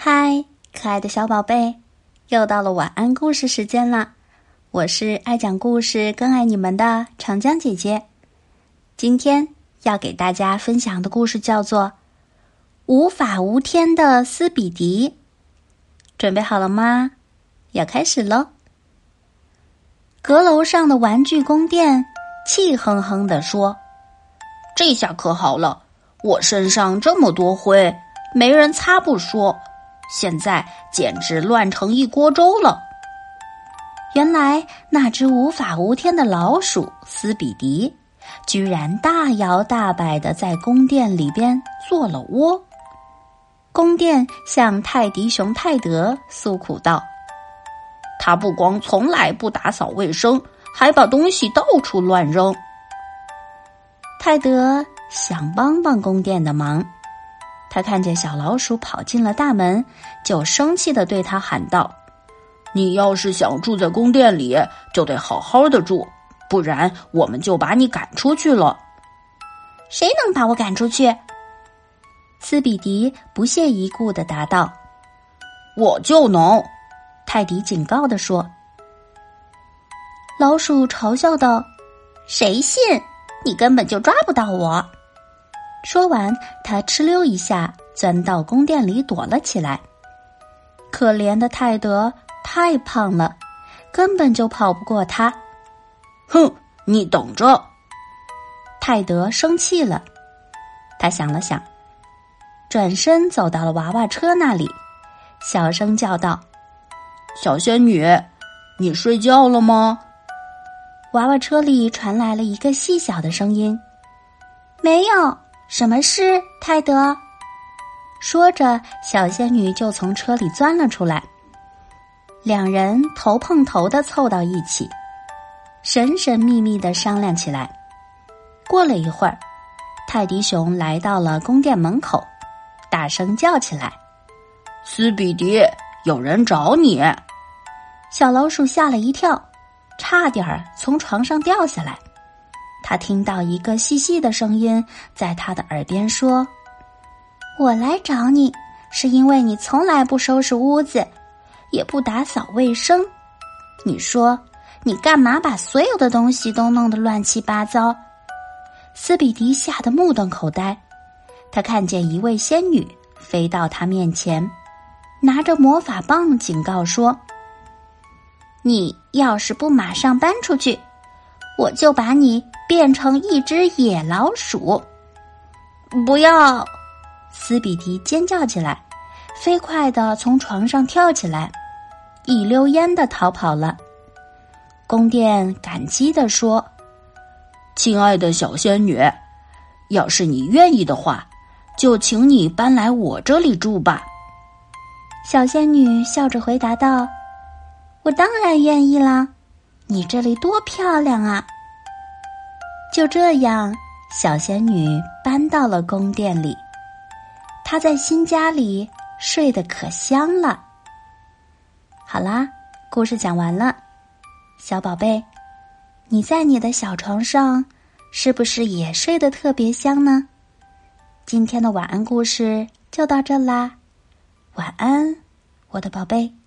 嗨，可爱的小宝贝，又到了晚安故事时间了。我是爱讲故事、更爱你们的长江姐姐。今天要给大家分享的故事叫做《无法无天的斯比迪》。准备好了吗？要开始喽！阁楼上的玩具宫殿气哼哼地说：“这下可好了，我身上这么多灰，没人擦不说。”现在简直乱成一锅粥了。原来那只无法无天的老鼠斯比迪，居然大摇大摆的在宫殿里边做了窝。宫殿向泰迪熊泰德诉苦道：“他不光从来不打扫卫生，还把东西到处乱扔。”泰德想帮帮宫殿的忙。他看见小老鼠跑进了大门，就生气的对他喊道：“你要是想住在宫殿里，就得好好的住，不然我们就把你赶出去了。”“谁能把我赶出去？”斯比迪不屑一顾的答道。“我就能。”泰迪警告的说。老鼠嘲笑道：“谁信？你根本就抓不到我。”说完，他哧溜一下钻到宫殿里躲了起来。可怜的泰德太胖了，根本就跑不过他。哼，你等着！泰德生气了，他想了想，转身走到了娃娃车那里，小声叫道：“小仙女，你睡觉了吗？”娃娃车里传来了一个细小的声音：“没有。”什么事，泰德？说着，小仙女就从车里钻了出来。两人头碰头的凑到一起，神神秘秘的商量起来。过了一会儿，泰迪熊来到了宫殿门口，大声叫起来：“斯比迪，有人找你！”小老鼠吓了一跳，差点儿从床上掉下来。他听到一个细细的声音在他的耳边说：“我来找你，是因为你从来不收拾屋子，也不打扫卫生。你说，你干嘛把所有的东西都弄得乱七八糟？”斯比迪吓得目瞪口呆。他看见一位仙女飞到他面前，拿着魔法棒警告说：“你要是不马上搬出去，我就把你。”变成一只野老鼠！不要！斯比迪尖叫起来，飞快的从床上跳起来，一溜烟的逃跑了。宫殿感激的说：“亲爱的小仙女，要是你愿意的话，就请你搬来我这里住吧。”小仙女笑着回答道：“我当然愿意啦，你这里多漂亮啊！”就这样，小仙女搬到了宫殿里。她在新家里睡得可香了。好啦，故事讲完了，小宝贝，你在你的小床上是不是也睡得特别香呢？今天的晚安故事就到这啦，晚安，我的宝贝。